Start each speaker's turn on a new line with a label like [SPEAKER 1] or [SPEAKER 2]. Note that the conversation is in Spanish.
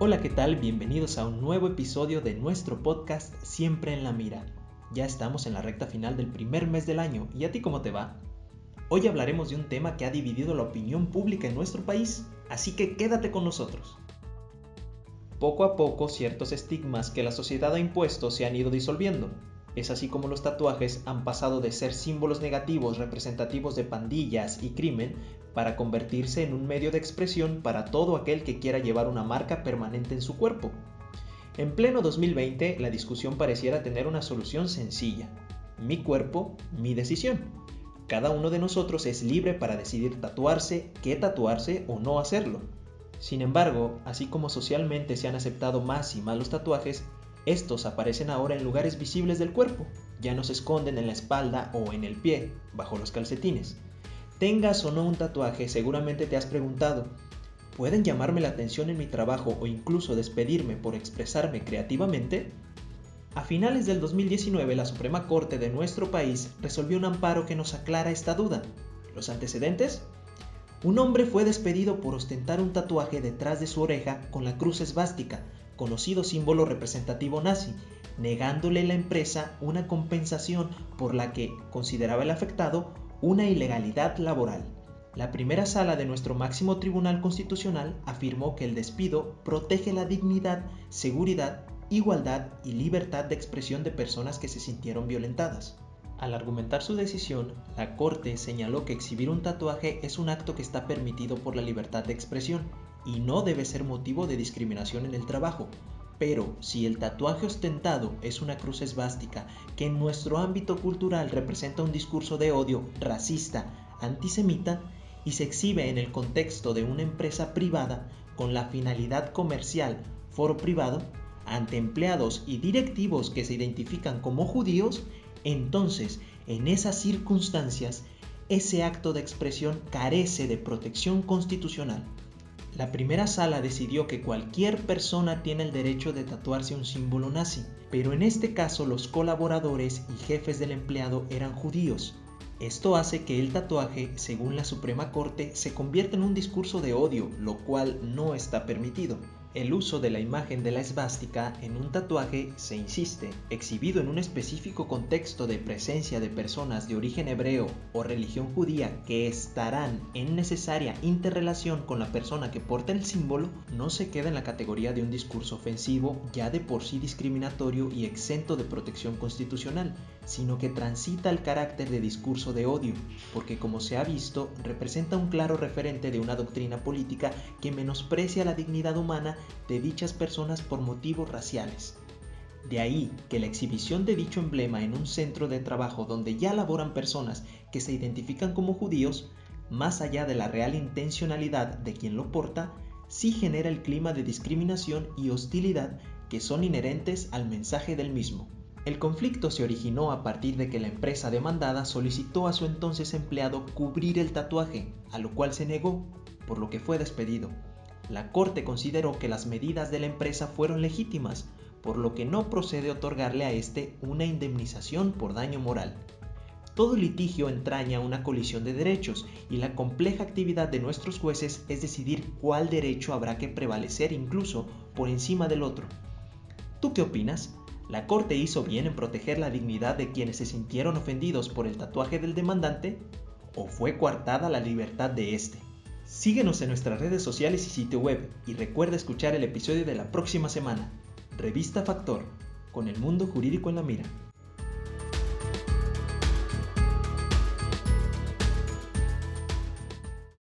[SPEAKER 1] Hola, ¿qué tal? Bienvenidos a un nuevo episodio de nuestro podcast Siempre en la Mira. Ya estamos en la recta final del primer mes del año, ¿y a ti cómo te va? Hoy hablaremos de un tema que ha dividido la opinión pública en nuestro país, así que quédate con nosotros. Poco a poco ciertos estigmas que la sociedad ha impuesto se han ido disolviendo. Es así como los tatuajes han pasado de ser símbolos negativos representativos de pandillas y crimen para convertirse en un medio de expresión para todo aquel que quiera llevar una marca permanente en su cuerpo. En pleno 2020, la discusión pareciera tener una solución sencilla. Mi cuerpo, mi decisión. Cada uno de nosotros es libre para decidir tatuarse, qué tatuarse o no hacerlo. Sin embargo, así como socialmente se han aceptado más y más los tatuajes, estos aparecen ahora en lugares visibles del cuerpo, ya no se esconden en la espalda o en el pie, bajo los calcetines. Tengas o no un tatuaje, seguramente te has preguntado, ¿pueden llamarme la atención en mi trabajo o incluso despedirme por expresarme creativamente? A finales del 2019, la Suprema Corte de nuestro país resolvió un amparo que nos aclara esta duda. ¿Los antecedentes? Un hombre fue despedido por ostentar un tatuaje detrás de su oreja con la cruz esvástica, conocido símbolo representativo nazi, negándole la empresa una compensación por la que consideraba el afectado una ilegalidad laboral. La primera sala de nuestro máximo tribunal constitucional afirmó que el despido protege la dignidad, seguridad igualdad y libertad de expresión de personas que se sintieron violentadas. Al argumentar su decisión, la Corte señaló que exhibir un tatuaje es un acto que está permitido por la libertad de expresión y no debe ser motivo de discriminación en el trabajo. Pero si el tatuaje ostentado es una cruz esvástica que en nuestro ámbito cultural representa un discurso de odio racista, antisemita, y se exhibe en el contexto de una empresa privada con la finalidad comercial, foro privado, ante empleados y directivos que se identifican como judíos, entonces en esas circunstancias ese acto de expresión carece de protección constitucional. La primera sala decidió que cualquier persona tiene el derecho de tatuarse un símbolo nazi, pero en este caso los colaboradores y jefes del empleado eran judíos. Esto hace que el tatuaje, según la Suprema Corte, se convierta en un discurso de odio, lo cual no está permitido. El uso de la imagen de la esvástica en un tatuaje se insiste, exhibido en un específico contexto de presencia de personas de origen hebreo o religión judía que estarán en necesaria interrelación con la persona que porta el símbolo, no se queda en la categoría de un discurso ofensivo ya de por sí discriminatorio y exento de protección constitucional, sino que transita el carácter de discurso de odio, porque como se ha visto, representa un claro referente de una doctrina política que menosprecia la dignidad humana de dichas personas por motivos raciales. De ahí que la exhibición de dicho emblema en un centro de trabajo donde ya laboran personas que se identifican como judíos, más allá de la real intencionalidad de quien lo porta, sí genera el clima de discriminación y hostilidad que son inherentes al mensaje del mismo. El conflicto se originó a partir de que la empresa demandada solicitó a su entonces empleado cubrir el tatuaje, a lo cual se negó, por lo que fue despedido la Corte consideró que las medidas de la empresa fueron legítimas, por lo que no procede otorgarle a este una indemnización por daño moral. Todo litigio entraña una colisión de derechos y la compleja actividad de nuestros jueces es decidir cuál derecho habrá que prevalecer incluso por encima del otro. ¿Tú qué opinas? ¿La Corte hizo bien en proteger la dignidad de quienes se sintieron ofendidos por el tatuaje del demandante? ¿O fue coartada la libertad de éste? Síguenos en nuestras redes sociales y sitio web y recuerda escuchar el episodio de la próxima semana. Revista Factor, con el mundo jurídico en la mira.